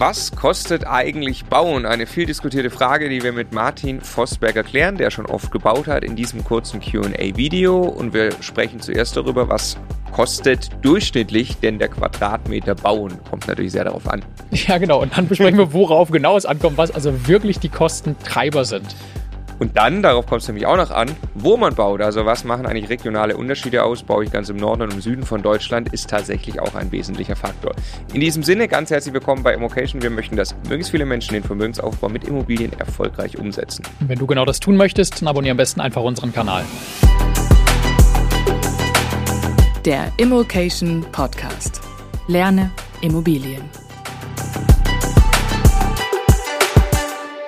Was kostet eigentlich Bauen? Eine viel diskutierte Frage, die wir mit Martin Vosberger klären, der schon oft gebaut hat, in diesem kurzen QA-Video. Und wir sprechen zuerst darüber, was kostet durchschnittlich denn der Quadratmeter Bauen? Kommt natürlich sehr darauf an. Ja, genau. Und dann besprechen wir, worauf genau es ankommt, was also wirklich die Kostentreiber sind. Und dann, darauf kommt es nämlich auch noch an, wo man baut. Also was machen eigentlich regionale Unterschiede aus? Baue ich ganz im Norden und im Süden von Deutschland, ist tatsächlich auch ein wesentlicher Faktor. In diesem Sinne, ganz herzlich willkommen bei Immocation. Wir möchten, dass möglichst viele Menschen den Vermögensaufbau mit Immobilien erfolgreich umsetzen. Wenn du genau das tun möchtest, dann abonniere am besten einfach unseren Kanal. Der Immocation Podcast. Lerne Immobilien.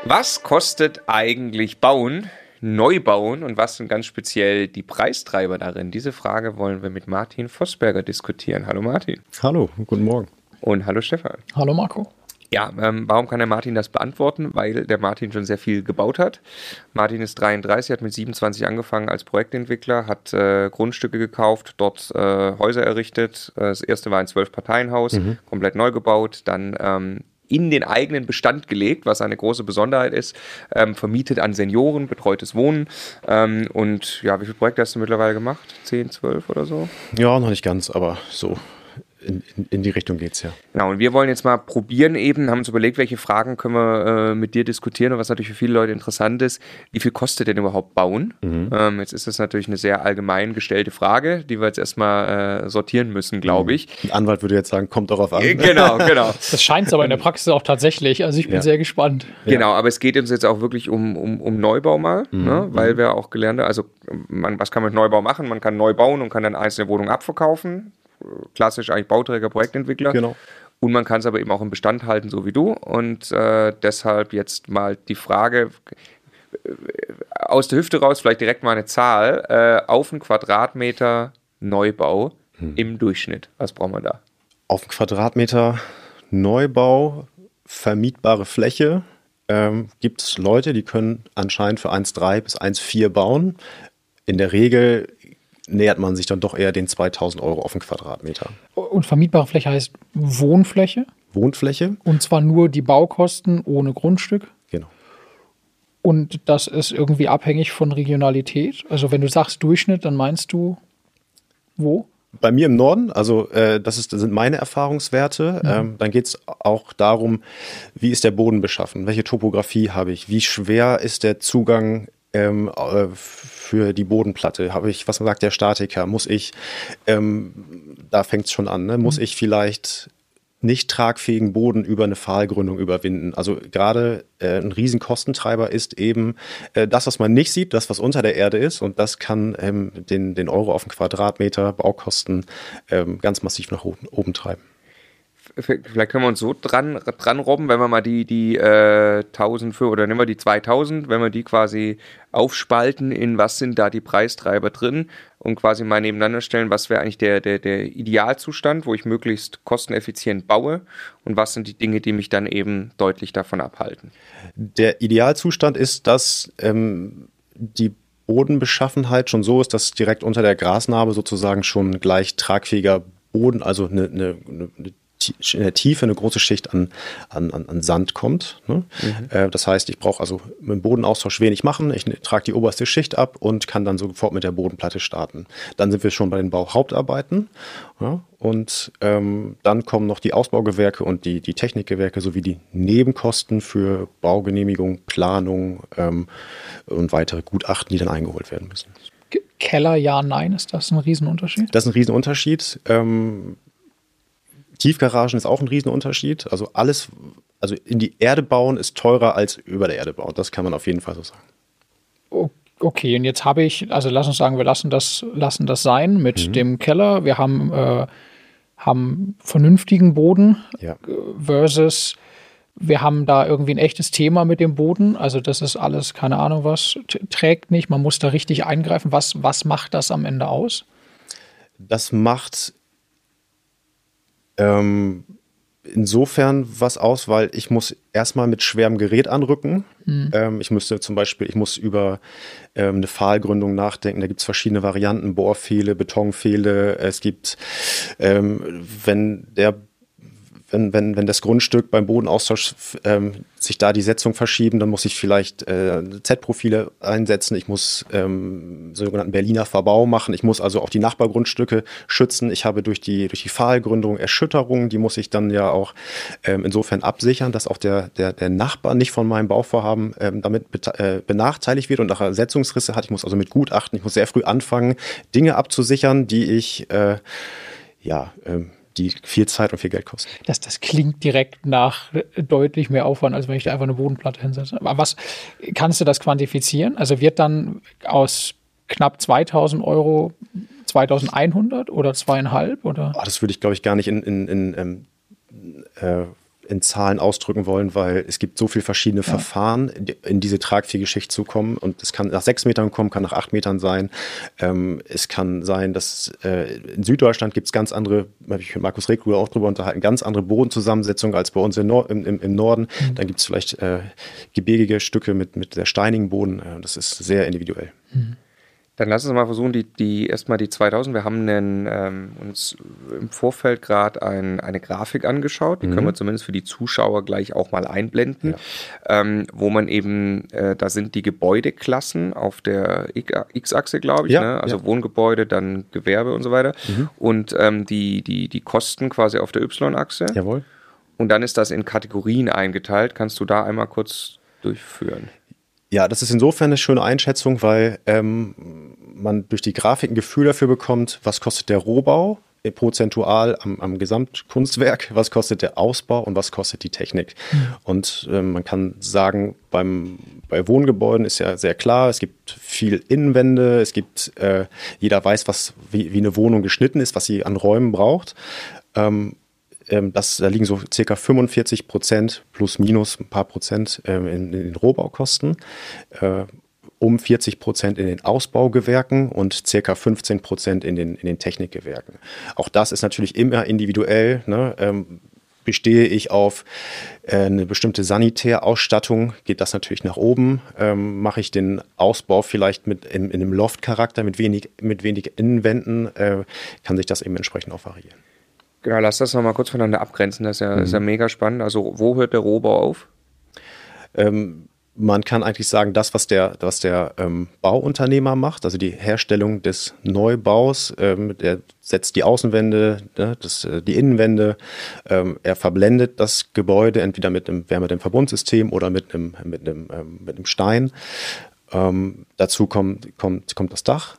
Was kostet eigentlich Bauen, Neubauen und was sind ganz speziell die Preistreiber darin? Diese Frage wollen wir mit Martin Vosberger diskutieren. Hallo Martin. Hallo, guten Morgen. Und hallo Stefan. Hallo Marco. Ja, ähm, warum kann der Martin das beantworten? Weil der Martin schon sehr viel gebaut hat. Martin ist 33, hat mit 27 angefangen als Projektentwickler, hat äh, Grundstücke gekauft, dort äh, Häuser errichtet. Äh, das erste war ein Zwölf-Parteien-Haus, mhm. komplett neu gebaut, dann ähm, in den eigenen Bestand gelegt, was eine große Besonderheit ist, ähm, vermietet an Senioren, betreutes Wohnen. Ähm, und ja, wie viele Projekte hast du mittlerweile gemacht? Zehn, zwölf oder so? Ja, noch nicht ganz, aber so in, in, in, die Richtung geht es ja. Genau, und wir wollen jetzt mal probieren eben, haben uns überlegt, welche Fragen können wir äh, mit dir diskutieren und was natürlich für viele Leute interessant ist, wie viel kostet denn überhaupt Bauen? Mhm. Ähm, jetzt ist das natürlich eine sehr allgemein gestellte Frage, die wir jetzt erstmal äh, sortieren müssen, glaube mhm. ich. Ein Anwalt würde jetzt sagen, kommt darauf an. Äh, genau, genau. Das scheint es aber in der Praxis auch tatsächlich, also ich bin ja. sehr gespannt. Genau, aber es geht uns jetzt auch wirklich um, um, um Neubau mal, mhm. ne? weil mhm. wir auch gelernt haben, also man, was kann man mit Neubau machen? Man kann neu bauen und kann dann einzelne Wohnungen abverkaufen klassisch eigentlich Bauträger, Projektentwickler. Genau. Und man kann es aber eben auch im Bestand halten, so wie du. Und äh, deshalb jetzt mal die Frage äh, aus der Hüfte raus, vielleicht direkt mal eine Zahl, äh, auf einen Quadratmeter Neubau hm. im Durchschnitt. Was braucht man da? Auf einen Quadratmeter Neubau, vermietbare Fläche, ähm, gibt es Leute, die können anscheinend für 1,3 bis 1,4 bauen. In der Regel nähert man sich dann doch eher den 2000 Euro auf den Quadratmeter. Und vermietbare Fläche heißt Wohnfläche? Wohnfläche. Und zwar nur die Baukosten ohne Grundstück? Genau. Und das ist irgendwie abhängig von Regionalität? Also wenn du sagst Durchschnitt, dann meinst du wo? Bei mir im Norden, also äh, das, ist, das sind meine Erfahrungswerte. Mhm. Ähm, dann geht es auch darum, wie ist der Boden beschaffen, welche Topografie habe ich, wie schwer ist der Zugang ähm, äh, für die Bodenplatte? Habe ich, was man sagt, der Statiker? Muss ich, ähm, da fängt es schon an, ne? muss mhm. ich vielleicht nicht tragfähigen Boden über eine Pfahlgründung überwinden. Also gerade äh, ein Riesenkostentreiber ist eben äh, das, was man nicht sieht, das, was unter der Erde ist. Und das kann ähm, den, den Euro auf den Quadratmeter Baukosten ähm, ganz massiv nach oben, oben treiben vielleicht können wir uns so dran, dran robben, wenn wir mal die, die äh, 1000 für, oder nehmen wir die 2000, wenn wir die quasi aufspalten in was sind da die Preistreiber drin und quasi mal nebeneinander stellen, was wäre eigentlich der, der, der Idealzustand, wo ich möglichst kosteneffizient baue und was sind die Dinge, die mich dann eben deutlich davon abhalten. Der Idealzustand ist, dass ähm, die Bodenbeschaffenheit schon so ist, dass direkt unter der Grasnarbe sozusagen schon gleich tragfähiger Boden, also eine, eine, eine Tiefe eine große Schicht an, an, an Sand kommt. Ne? Mhm. Äh, das heißt, ich brauche also mit dem Bodenaustausch wenig machen. Ich trage die oberste Schicht ab und kann dann sofort mit der Bodenplatte starten. Dann sind wir schon bei den Bauhauptarbeiten. Ja? Und ähm, dann kommen noch die Ausbaugewerke und die, die Technikgewerke sowie die Nebenkosten für Baugenehmigung, Planung ähm, und weitere Gutachten, die dann eingeholt werden müssen. Keller, ja, nein, ist das ein Riesenunterschied? Das ist ein Riesenunterschied. Ähm, Tiefgaragen ist auch ein Riesenunterschied. Also alles, also in die Erde bauen ist teurer als über der Erde bauen. Das kann man auf jeden Fall so sagen. Okay, und jetzt habe ich, also lass uns sagen, wir lassen das, lassen das sein mit mhm. dem Keller. Wir haben, äh, haben vernünftigen Boden ja. versus wir haben da irgendwie ein echtes Thema mit dem Boden. Also das ist alles, keine Ahnung was, trägt nicht. Man muss da richtig eingreifen. Was, was macht das am Ende aus? Das macht ähm, insofern was aus, weil ich muss erstmal mit schwerem Gerät anrücken. Mhm. Ähm, ich müsste zum Beispiel, ich muss über ähm, eine Pfahlgründung nachdenken. Da gibt es verschiedene Varianten, Bohrpfähle, Betonpfähle. Es gibt, ähm, wenn der wenn, wenn, wenn das Grundstück beim Bodenaustausch ähm, sich da die Setzung verschieben, dann muss ich vielleicht äh, Z-Profile einsetzen. Ich muss ähm, sogenannten Berliner Verbau machen. Ich muss also auch die Nachbargrundstücke schützen. Ich habe durch die, durch die Pfahlgründung Erschütterungen, die muss ich dann ja auch ähm, insofern absichern, dass auch der, der, der Nachbar nicht von meinem Bauvorhaben ähm, damit äh, benachteiligt wird und nachher Setzungsrisse hat. Ich muss also mit Gutachten, ich muss sehr früh anfangen, Dinge abzusichern, die ich äh, ja, ähm, die viel Zeit und viel Geld kosten. Das, das klingt direkt nach deutlich mehr Aufwand, als wenn ich da einfach eine Bodenplatte hinsetze. Aber was kannst du das quantifizieren? Also wird dann aus knapp 2000 Euro 2100 oder zweieinhalb? Oder? Oh, das würde ich, glaube ich, gar nicht in, in, in ähm, äh, in Zahlen ausdrücken wollen, weil es gibt so viele verschiedene ja. Verfahren, in diese tragfähige Schicht zu kommen. Und es kann nach sechs Metern kommen, kann nach acht Metern sein. Ähm, es kann sein, dass äh, in Süddeutschland gibt es ganz andere, habe ich mit Markus Rekruder auch drüber unterhalten, ganz andere Bodenzusammensetzung als bei uns im, Nor im, im Norden. Mhm. Dann gibt es vielleicht äh, gebirgige Stücke mit, mit sehr steinigen Boden. Äh, das ist sehr individuell. Mhm. Dann lass uns mal versuchen, die, die erstmal die 2000. Wir haben einen, ähm, uns im Vorfeld gerade ein, eine Grafik angeschaut, die mhm. können wir zumindest für die Zuschauer gleich auch mal einblenden, ja. ähm, wo man eben, äh, da sind die Gebäudeklassen auf der X-Achse, glaube ich, ja, ne? also ja. Wohngebäude, dann Gewerbe und so weiter mhm. und ähm, die, die, die Kosten quasi auf der Y-Achse. Jawohl. Und dann ist das in Kategorien eingeteilt. Kannst du da einmal kurz durchführen? Ja, das ist insofern eine schöne Einschätzung, weil ähm, man durch die Grafik ein Gefühl dafür bekommt, was kostet der Rohbau prozentual am, am Gesamtkunstwerk, was kostet der Ausbau und was kostet die Technik. Mhm. Und äh, man kann sagen, beim, bei Wohngebäuden ist ja sehr klar, es gibt viel Innenwände, es gibt, äh, jeder weiß, was, wie, wie eine Wohnung geschnitten ist, was sie an Räumen braucht. Ähm, ähm, das, da liegen so circa 45 Prozent plus minus ein paar Prozent ähm, in, in, den Rohbaukosten, äh, um 40 Prozent in den Ausbaugewerken und circa 15 Prozent in den, in den Technikgewerken. Auch das ist natürlich immer individuell. Ne? Ähm, bestehe ich auf äh, eine bestimmte Sanitärausstattung, geht das natürlich nach oben. Ähm, mache ich den Ausbau vielleicht mit in, in einem Loft-Charakter mit wenig, mit wenig Innenwänden, äh, kann sich das eben entsprechend auch variieren. Genau, lass das nochmal kurz voneinander abgrenzen. Das ist ja, mhm. ist ja mega spannend. Also, wo hört der Rohbau auf? Ähm, man kann eigentlich sagen, das, was der, was der ähm, Bauunternehmer macht, also die Herstellung des Neubaus, ähm, der setzt die Außenwände, ne, das, äh, die Innenwände, ähm, er verblendet das Gebäude entweder mit einem Wärmedämmverbundsystem oder mit einem, mit einem, ähm, mit einem Stein. Ähm, dazu kommt, kommt, kommt das Dach.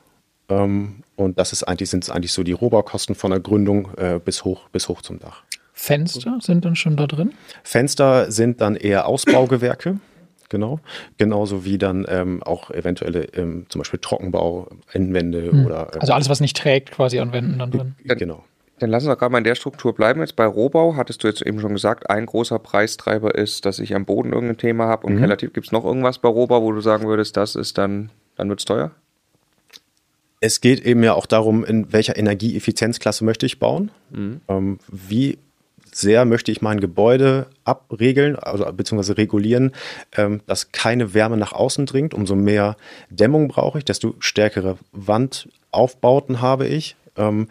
Ähm, und das ist eigentlich, sind eigentlich so die Rohbaukosten von der Gründung äh, bis, hoch, bis hoch zum Dach. Fenster sind dann schon da drin? Fenster sind dann eher Ausbaugewerke. Genau. Genauso wie dann ähm, auch eventuelle ähm, zum Beispiel Trockenbau, Innenwände hm. oder. Ähm, also alles, was nicht trägt, quasi an Wänden dann drin. Dann, genau. Dann lassen wir gerade mal in der Struktur bleiben. Jetzt bei Rohbau hattest du jetzt eben schon gesagt, ein großer Preistreiber ist, dass ich am Boden irgendein Thema habe und mhm. relativ gibt es noch irgendwas bei Rohbau, wo du sagen würdest, das ist dann, dann wird es teuer? Es geht eben ja auch darum, in welcher Energieeffizienzklasse möchte ich bauen. Mhm. Ähm, wie sehr möchte ich mein Gebäude abregeln, also beziehungsweise regulieren, ähm, dass keine Wärme nach außen dringt. Umso mehr Dämmung brauche ich, desto stärkere Wandaufbauten habe ich. Ähm,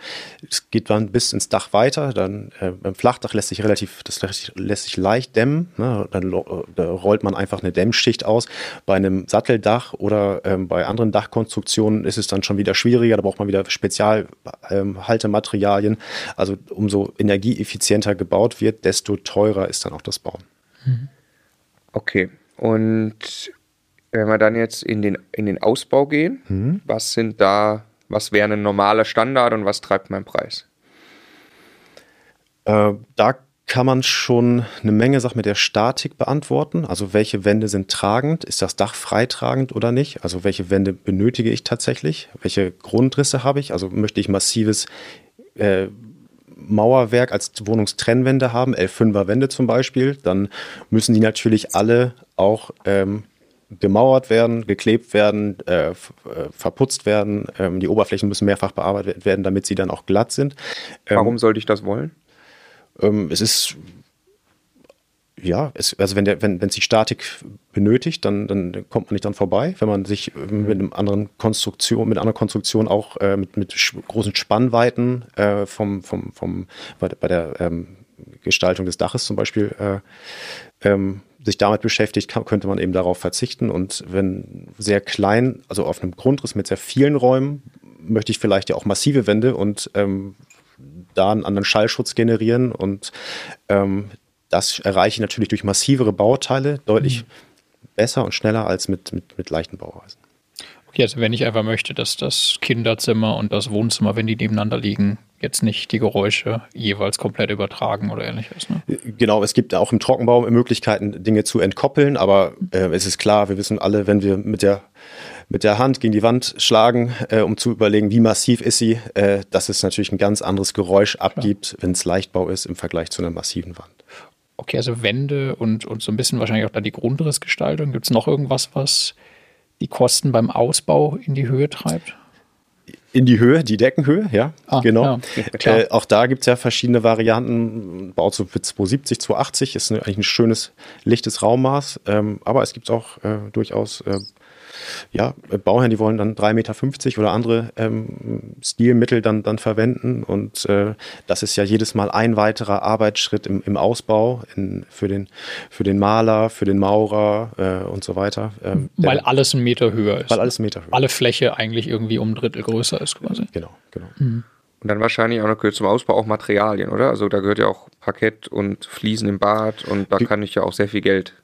es geht dann bis ins Dach weiter. Dann äh, beim Flachdach lässt sich relativ, das lässt sich, lässt sich leicht dämmen. Ne? Dann da rollt man einfach eine Dämmschicht aus. Bei einem Satteldach oder ähm, bei anderen Dachkonstruktionen ist es dann schon wieder schwieriger. Da braucht man wieder Spezialhaltematerialien. Ähm, also umso energieeffizienter gebaut wird, desto teurer ist dann auch das Bauen. Mhm. Okay. Und wenn wir dann jetzt in den, in den Ausbau gehen, mhm. was sind da was wäre ein normaler Standard und was treibt meinen Preis? Äh, da kann man schon eine Menge Sachen mit der Statik beantworten. Also welche Wände sind tragend? Ist das Dach freitragend oder nicht? Also welche Wände benötige ich tatsächlich? Welche Grundrisse habe ich? Also möchte ich massives äh, Mauerwerk als Wohnungstrennwände haben, L5er Wände zum Beispiel, dann müssen die natürlich alle auch ähm, gemauert werden, geklebt werden, äh, äh, verputzt werden. Ähm, die Oberflächen müssen mehrfach bearbeitet werden, damit sie dann auch glatt sind. Ähm, Warum sollte ich das wollen? Ähm, es ist ja, es, also wenn, der, wenn, wenn sich Statik benötigt, dann, dann kommt man nicht dran vorbei. Wenn man sich mit einem anderen Konstruktion, mit einer Konstruktion auch äh, mit, mit großen Spannweiten äh, vom, vom, vom, bei, bei der ähm, Gestaltung des Daches zum Beispiel äh, ähm, sich damit beschäftigt, kann, könnte man eben darauf verzichten. Und wenn sehr klein, also auf einem Grundriss mit sehr vielen Räumen, möchte ich vielleicht ja auch massive Wände und ähm, da einen anderen Schallschutz generieren. Und ähm, das erreiche ich natürlich durch massivere Bauteile deutlich mhm. besser und schneller als mit, mit, mit leichten Bauweisen. Okay, also wenn ich einfach möchte, dass das Kinderzimmer und das Wohnzimmer, wenn die nebeneinander liegen, jetzt nicht die Geräusche jeweils komplett übertragen oder ähnliches. Ne? Genau, es gibt auch im Trockenbau Möglichkeiten, Dinge zu entkoppeln, aber äh, es ist klar, wir wissen alle, wenn wir mit der mit der Hand gegen die Wand schlagen, äh, um zu überlegen, wie massiv ist sie, äh, dass es natürlich ein ganz anderes Geräusch abgibt, wenn es Leichtbau ist im Vergleich zu einer massiven Wand. Okay, also Wände und, und so ein bisschen wahrscheinlich auch da die Grundrissgestaltung. Gibt es noch irgendwas, was die Kosten beim Ausbau in die Höhe treibt? In die Höhe, die Deckenhöhe, ja, ah, genau. Ja, äh, auch da gibt es ja verschiedene Varianten. Baut so für 270, 280 ist eine, eigentlich ein schönes, lichtes Raummaß. Ähm, aber es gibt auch äh, durchaus äh, ja, Bauherren, die wollen dann 3,50 Meter oder andere ähm, Stilmittel dann, dann verwenden. Und äh, das ist ja jedes Mal ein weiterer Arbeitsschritt im, im Ausbau in, für, den, für den Maler, für den Maurer äh, und so weiter. Ähm, weil der, alles ein Meter höher ist. Weil alles ein Meter höher Alle Fläche eigentlich irgendwie um ein Drittel größer ist quasi. Genau, genau. Mhm. Und dann wahrscheinlich auch noch gehört zum Ausbau auch Materialien, oder? Also da gehört ja auch Parkett und Fliesen im Bad und da kann ich ja auch sehr viel Geld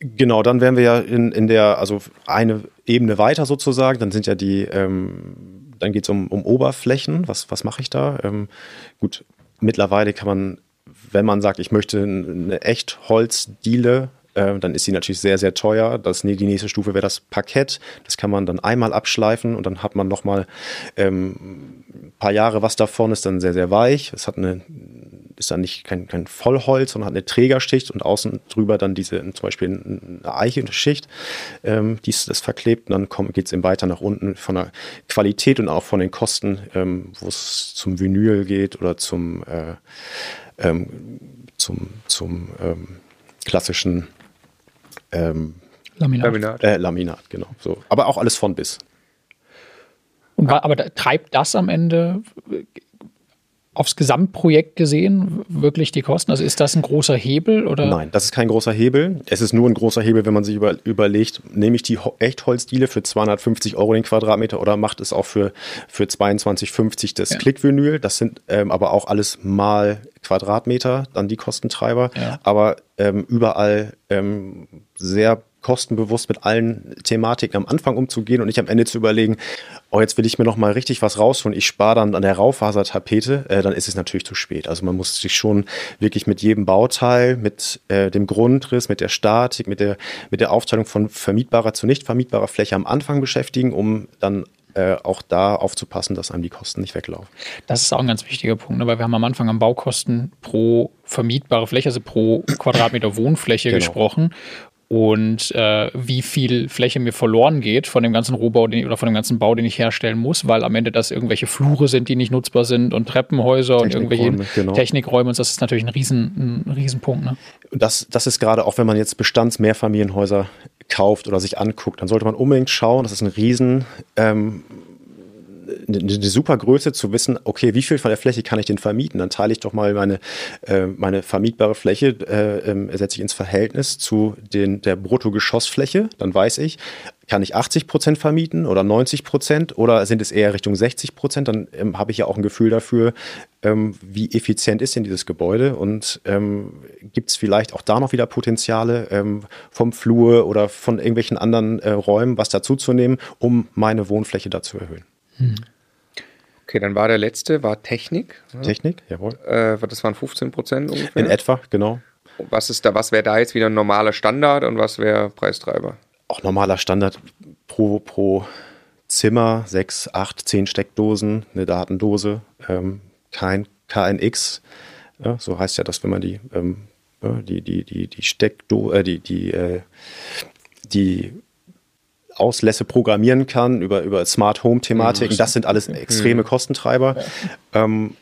Genau, dann wären wir ja in, in der, also eine Ebene weiter sozusagen, dann sind ja die, ähm, dann geht es um, um Oberflächen, was, was mache ich da? Ähm, gut, mittlerweile kann man, wenn man sagt, ich möchte eine echt Holzdiele, äh, dann ist sie natürlich sehr, sehr teuer. Das, die nächste Stufe wäre das Parkett. Das kann man dann einmal abschleifen und dann hat man nochmal ähm, ein paar Jahre was davon, ist dann sehr, sehr weich. Es hat eine ist dann nicht kein, kein Vollholz, sondern hat eine Trägerschicht und außen drüber dann diese zum Beispiel eine Eichenschicht, ähm, die ist das verklebt und dann geht es eben weiter nach unten von der Qualität und auch von den Kosten, ähm, wo es zum Vinyl geht oder zum, äh, ähm, zum, zum ähm, klassischen ähm, Laminat. Laminat. Äh, Laminat, genau. So. Aber auch alles von bis. Und, aber treibt das am Ende aufs Gesamtprojekt gesehen wirklich die Kosten? Also ist das ein großer Hebel oder? Nein, das ist kein großer Hebel. Es ist nur ein großer Hebel, wenn man sich über, überlegt, nehme ich die Echtholzdiele für 250 Euro den Quadratmeter oder macht es auch für, für 22,50 das ja. Klickvinyl. Das sind ähm, aber auch alles mal Quadratmeter, dann die Kostentreiber. Ja. Aber ähm, überall ähm, sehr kostenbewusst mit allen Thematiken am Anfang umzugehen und nicht am Ende zu überlegen, oh, jetzt will ich mir noch mal richtig was rausholen, ich spare dann an der Raufasertapete, äh, dann ist es natürlich zu spät. Also man muss sich schon wirklich mit jedem Bauteil, mit äh, dem Grundriss, mit der Statik, mit der, mit der Aufteilung von vermietbarer zu nicht vermietbarer Fläche am Anfang beschäftigen, um dann äh, auch da aufzupassen, dass einem die Kosten nicht weglaufen. Das ist auch ein ganz wichtiger Punkt, ne? weil wir haben am Anfang am Baukosten pro vermietbare Fläche, also pro Quadratmeter Wohnfläche genau. gesprochen und äh, wie viel Fläche mir verloren geht von dem ganzen Rohbau den, oder von dem ganzen Bau, den ich herstellen muss, weil am Ende das irgendwelche Flure sind, die nicht nutzbar sind und Treppenhäuser und irgendwelche genau. Technikräume und das ist natürlich ein, Riesen, ein Riesenpunkt. Ne? Das, das ist gerade auch, wenn man jetzt Bestands-Mehrfamilienhäuser kauft oder sich anguckt, dann sollte man unbedingt schauen, das ist ein Riesen ähm, eine, super Größe zu wissen, okay, wie viel von der Fläche kann ich denn vermieten? Dann teile ich doch mal meine, äh, meine vermietbare Fläche, äh, äh, setze ich ins Verhältnis zu den, der Bruttogeschossfläche. Dann weiß ich, kann ich 80 Prozent vermieten oder 90 Prozent oder sind es eher Richtung 60 Prozent? Dann ähm, habe ich ja auch ein Gefühl dafür, ähm, wie effizient ist denn dieses Gebäude und ähm, gibt es vielleicht auch da noch wieder Potenziale ähm, vom Flur oder von irgendwelchen anderen äh, Räumen, was dazuzunehmen, um meine Wohnfläche da zu erhöhen. Hm. Okay, dann war der letzte, war Technik. Technik, jawohl. Äh, das waren 15 Prozent ungefähr. In etwa, genau. Was ist da, was wäre da jetzt wieder ein normaler Standard und was wäre Preistreiber? Auch normaler Standard pro, pro Zimmer, 6, 8, 10 Steckdosen, eine Datendose, ähm, kein KNX. Ja, so heißt ja das, wenn man die, ähm, die, die, die, die Steckdose, äh, die, die, äh, die Auslässe programmieren kann, über, über Smart Home Thematiken. Das sind alles extreme Kostentreiber. Ähm,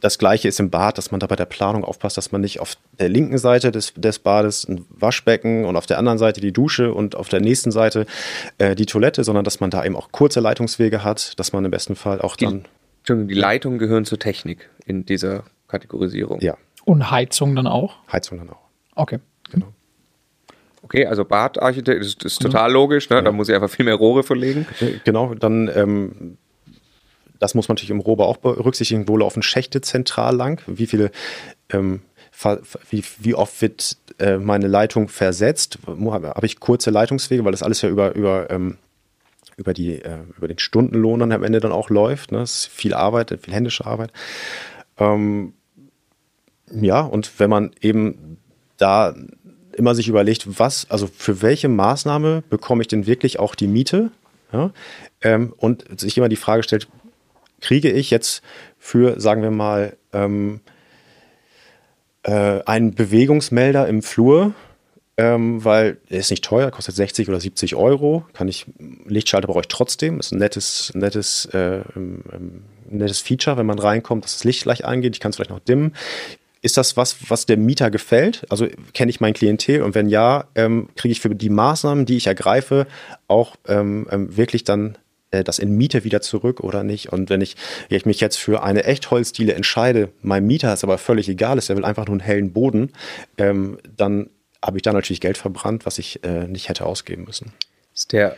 das gleiche ist im Bad, dass man da bei der Planung aufpasst, dass man nicht auf der linken Seite des, des Bades ein Waschbecken und auf der anderen Seite die Dusche und auf der nächsten Seite äh, die Toilette, sondern dass man da eben auch kurze Leitungswege hat, dass man im besten Fall auch dann. Die, die Leitungen gehören zur Technik in dieser Kategorisierung. Ja. Und Heizung dann auch? Heizung dann auch. Okay. Genau. Okay, also Badarchitekt ist, ist total logisch, ne? Ja. da muss ich einfach viel mehr Rohre verlegen. Genau, dann ähm, das muss man natürlich im Rohbau auch berücksichtigen, wo laufen Schächte zentral lang, wie viele ähm, wie, wie, oft wird äh, meine Leitung versetzt? Habe ich kurze Leitungswege, weil das alles ja über, über, ähm, über, die, äh, über den Stundenlohn dann am Ende dann auch läuft. Ne? Das ist viel Arbeit, viel händische Arbeit. Ähm, ja, und wenn man eben da immer sich überlegt, was, also für welche Maßnahme bekomme ich denn wirklich auch die Miete? Ja? Ähm, und sich immer die Frage stellt, kriege ich jetzt für, sagen wir mal, ähm, äh, einen Bewegungsmelder im Flur, ähm, weil er ist nicht teuer, kostet 60 oder 70 Euro, kann ich, Lichtschalter brauche ich trotzdem, ist ein nettes, nettes, äh, ähm, ähm, nettes Feature, wenn man reinkommt, dass das Licht gleich angeht, ich kann es vielleicht noch dimmen. Ist das was, was dem Mieter gefällt? Also kenne ich mein Klientel und wenn ja, ähm, kriege ich für die Maßnahmen, die ich ergreife, auch ähm, ähm, wirklich dann äh, das in Miete wieder zurück oder nicht? Und wenn ich, ich mich jetzt für eine Echtholzdiele entscheide, mein Mieter ist aber völlig egal ist, er will einfach nur einen hellen Boden, ähm, dann habe ich da natürlich Geld verbrannt, was ich äh, nicht hätte ausgeben müssen. Ist der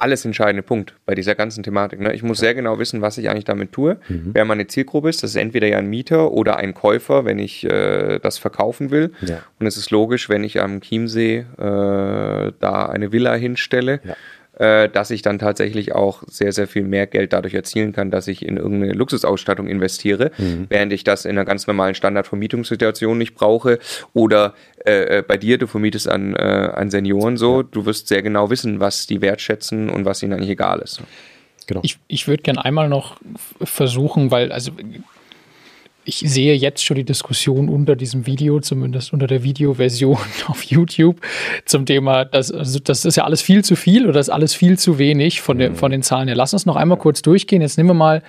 alles entscheidende Punkt bei dieser ganzen Thematik. Ne? Ich muss sehr genau wissen, was ich eigentlich damit tue, mhm. wer meine Zielgruppe ist. Das ist entweder ja ein Mieter oder ein Käufer, wenn ich äh, das verkaufen will. Ja. Und es ist logisch, wenn ich am Chiemsee äh, da eine Villa hinstelle. Ja dass ich dann tatsächlich auch sehr, sehr viel mehr Geld dadurch erzielen kann, dass ich in irgendeine Luxusausstattung investiere, mhm. während ich das in einer ganz normalen Standardvermietungssituation nicht brauche. Oder äh, äh, bei dir, du vermietest an, äh, an Senioren so, ja. du wirst sehr genau wissen, was die wertschätzen und was ihnen eigentlich egal ist. Genau. Ich, ich würde gerne einmal noch versuchen, weil, also ich sehe jetzt schon die Diskussion unter diesem Video, zumindest unter der Videoversion auf YouTube, zum Thema, das, also das ist ja alles viel zu viel oder das ist alles viel zu wenig von, der, mhm. von den Zahlen her. Lass uns noch einmal kurz durchgehen. Jetzt nehmen wir mal,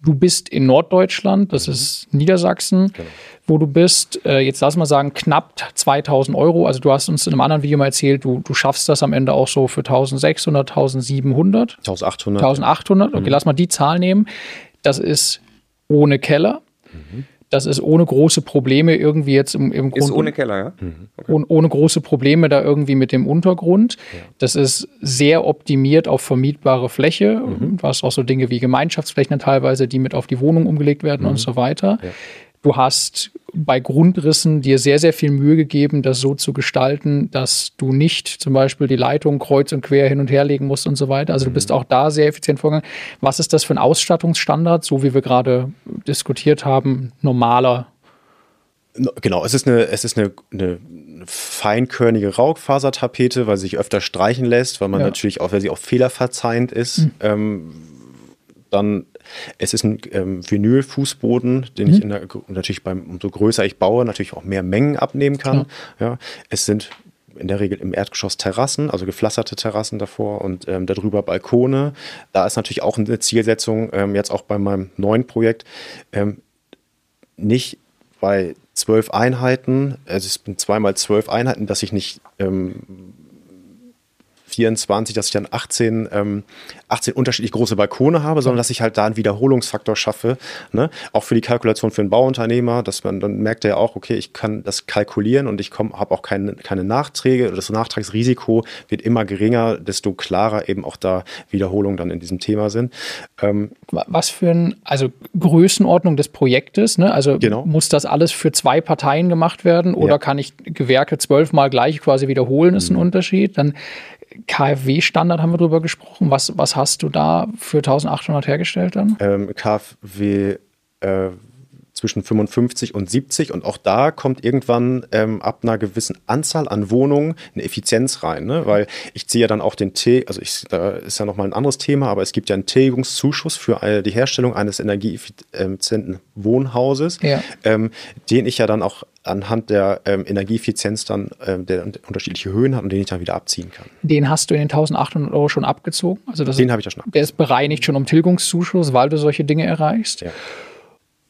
du bist in Norddeutschland, das ist Niedersachsen, genau. wo du bist. Äh, jetzt lass mal sagen, knapp 2000 Euro. Also du hast uns in einem anderen Video mal erzählt, du, du schaffst das am Ende auch so für 1600, 1700. 1800. 1800, okay, mhm. lass mal die Zahl nehmen. Das ist ohne Keller. Das ist ohne große Probleme irgendwie jetzt im, im Grund. Ist ohne Keller, ja? Mhm. Okay. Ohne, ohne, große Probleme da irgendwie mit dem Untergrund. Ja. Das ist sehr optimiert auf vermietbare Fläche. Mhm. Du hast auch so Dinge wie Gemeinschaftsflächen teilweise, die mit auf die Wohnung umgelegt werden mhm. und so weiter. Ja. Du hast bei Grundrissen dir sehr, sehr viel Mühe gegeben, das so zu gestalten, dass du nicht zum Beispiel die Leitung kreuz und quer hin und her legen musst und so weiter. Also du bist mhm. auch da sehr effizient vorgegangen. Was ist das für ein Ausstattungsstandard, so wie wir gerade diskutiert haben, normaler? Genau, es ist eine, es ist eine, eine feinkörnige Raufasertapete, weil sie sich öfter streichen lässt, weil man ja. natürlich auch, weil sie auch fehlerverzeihend ist. Mhm. Ähm, dann es ist ein ähm, Vinylfußboden, den mhm. ich der, natürlich beim, umso größer ich baue, natürlich auch mehr Mengen abnehmen kann. Ja. ja. Es sind in der Regel im Erdgeschoss Terrassen, also gepflasterte Terrassen davor und ähm, darüber Balkone. Da ist natürlich auch eine Zielsetzung, ähm, jetzt auch bei meinem neuen Projekt, ähm, nicht bei zwölf Einheiten, also es sind zweimal zwölf Einheiten, dass ich nicht ähm, 24, dass ich dann 18, ähm, 18 unterschiedlich große Balkone habe, sondern dass ich halt da einen Wiederholungsfaktor schaffe. Ne? Auch für die Kalkulation für einen Bauunternehmer, dass man dann merkt er ja auch, okay, ich kann das kalkulieren und ich habe auch keine, keine Nachträge. Das Nachtragsrisiko wird immer geringer, desto klarer eben auch da Wiederholungen dann in diesem Thema sind. Ähm, Was für ein, also Größenordnung des Projektes, ne? Also genau. muss das alles für zwei Parteien gemacht werden oder ja. kann ich Gewerke zwölfmal gleich quasi wiederholen, ist ein mhm. Unterschied. Dann KfW-Standard haben wir drüber gesprochen. Was, was hast du da für 1800 hergestellt dann? Ähm, KfW äh, zwischen 55 und 70 und auch da kommt irgendwann ähm, ab einer gewissen Anzahl an Wohnungen eine Effizienz rein, ne? weil ich ziehe ja dann auch den T, also ich, da ist ja nochmal ein anderes Thema, aber es gibt ja einen Tilgungszuschuss für die Herstellung eines energieeffizienten Wohnhauses, ja. ähm, den ich ja dann auch anhand der ähm, Energieeffizienz dann, ähm, der unterschiedliche Höhen hat und den ich dann wieder abziehen kann. Den hast du in den 1800 Euro schon abgezogen? Also den habe ich ja schon abgezogen. Der ist bereinigt schon um Tilgungszuschuss, weil du solche Dinge erreichst? Ja.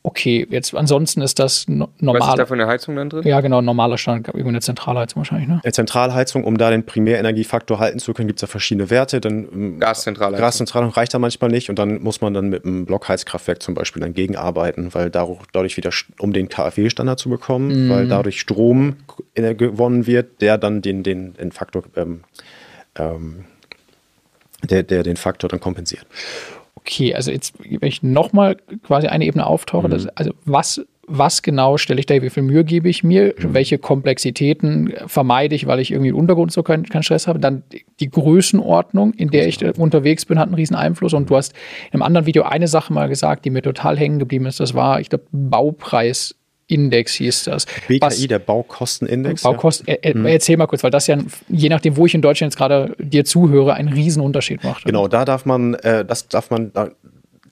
Okay. Jetzt ansonsten ist das no normal. Was ist da für eine Heizung dann drin? Ja, genau, normaler Stand, irgendwo eine Zentralheizung wahrscheinlich, ne? Eine Zentralheizung, um da den Primärenergiefaktor halten zu können, gibt es ja verschiedene Werte. Dann, ähm, Gaszentralheizung. Gaszentralheizung reicht da manchmal nicht und dann muss man dann mit einem Blockheizkraftwerk zum Beispiel dann gegenarbeiten, weil dadurch wieder, um den KfW-Standard zu bekommen, mhm. weil dadurch Strom gewonnen wird, der dann den, den, den Faktor ähm, ähm, der, der den Faktor dann kompensiert. Okay, also jetzt, wenn ich nochmal quasi eine Ebene auftauche, mhm. das, also was, was genau stelle ich da, wie viel Mühe gebe ich mir, mhm. welche Komplexitäten vermeide ich, weil ich irgendwie im Untergrund so keinen, keinen Stress habe, dann die Größenordnung, in der ich unterwegs bin, hat einen riesen Einfluss. Und du hast in einem anderen Video eine Sache mal gesagt, die mir total hängen geblieben ist, das war, ich glaube, Baupreis Index hieß das. BKI, Was, der Baukostenindex. Baukosten, ja. äh, erzähl mal kurz, weil das ja, je nachdem, wo ich in Deutschland jetzt gerade dir zuhöre, einen riesen Unterschied macht. Genau, da darf man, äh, das darf man da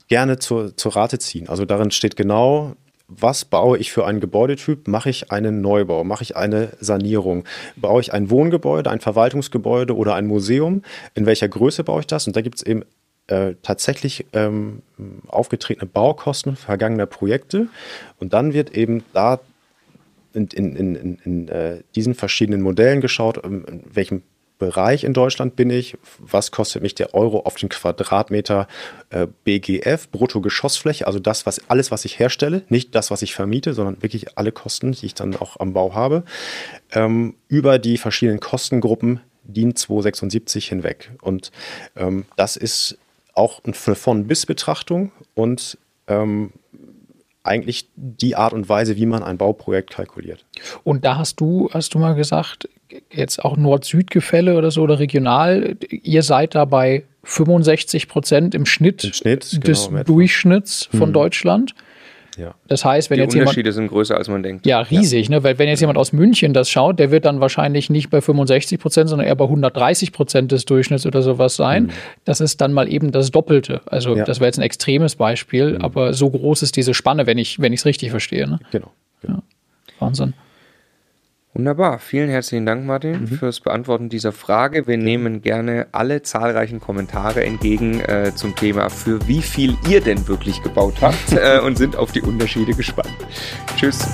gerne zur, zur Rate ziehen. Also darin steht genau, was baue ich für einen Gebäudetyp? Mache ich einen Neubau? Mache ich eine Sanierung? Baue ich ein Wohngebäude, ein Verwaltungsgebäude oder ein Museum? In welcher Größe baue ich das? Und da gibt es eben äh, tatsächlich ähm, aufgetretene Baukosten vergangener Projekte. Und dann wird eben da in, in, in, in äh, diesen verschiedenen Modellen geschaut, in, in welchem Bereich in Deutschland bin ich, was kostet mich der Euro auf den Quadratmeter äh, BGF, Bruttogeschossfläche, also das, was alles, was ich herstelle, nicht das, was ich vermiete, sondern wirklich alle Kosten, die ich dann auch am Bau habe, ähm, über die verschiedenen Kostengruppen DIN 276 hinweg. Und ähm, das ist auch eine Von-Bis-Betrachtung und ähm, eigentlich die Art und Weise, wie man ein Bauprojekt kalkuliert. Und da hast du, hast du mal gesagt, jetzt auch Nord-Süd-Gefälle oder so oder regional, ihr seid da bei 65 Prozent im Schnitt, Im Schnitt des genau, Durchschnitts von hm. Deutschland. Ja. Das heißt, wenn Die jetzt Unterschiede jemand, sind größer, als man denkt. Ja, riesig. Ja. Ne? Weil wenn jetzt jemand aus München das schaut, der wird dann wahrscheinlich nicht bei 65 Prozent, sondern eher bei 130 Prozent des Durchschnitts oder sowas sein. Mhm. Das ist dann mal eben das Doppelte. Also ja. das wäre jetzt ein extremes Beispiel, mhm. aber so groß ist diese Spanne, wenn ich es richtig verstehe. Ne? Genau. genau. Wahnsinn. Wunderbar. Vielen herzlichen Dank, Martin, mhm. fürs Beantworten dieser Frage. Wir nehmen gerne alle zahlreichen Kommentare entgegen äh, zum Thema, für wie viel ihr denn wirklich gebaut habt äh, und sind auf die Unterschiede gespannt. Tschüss.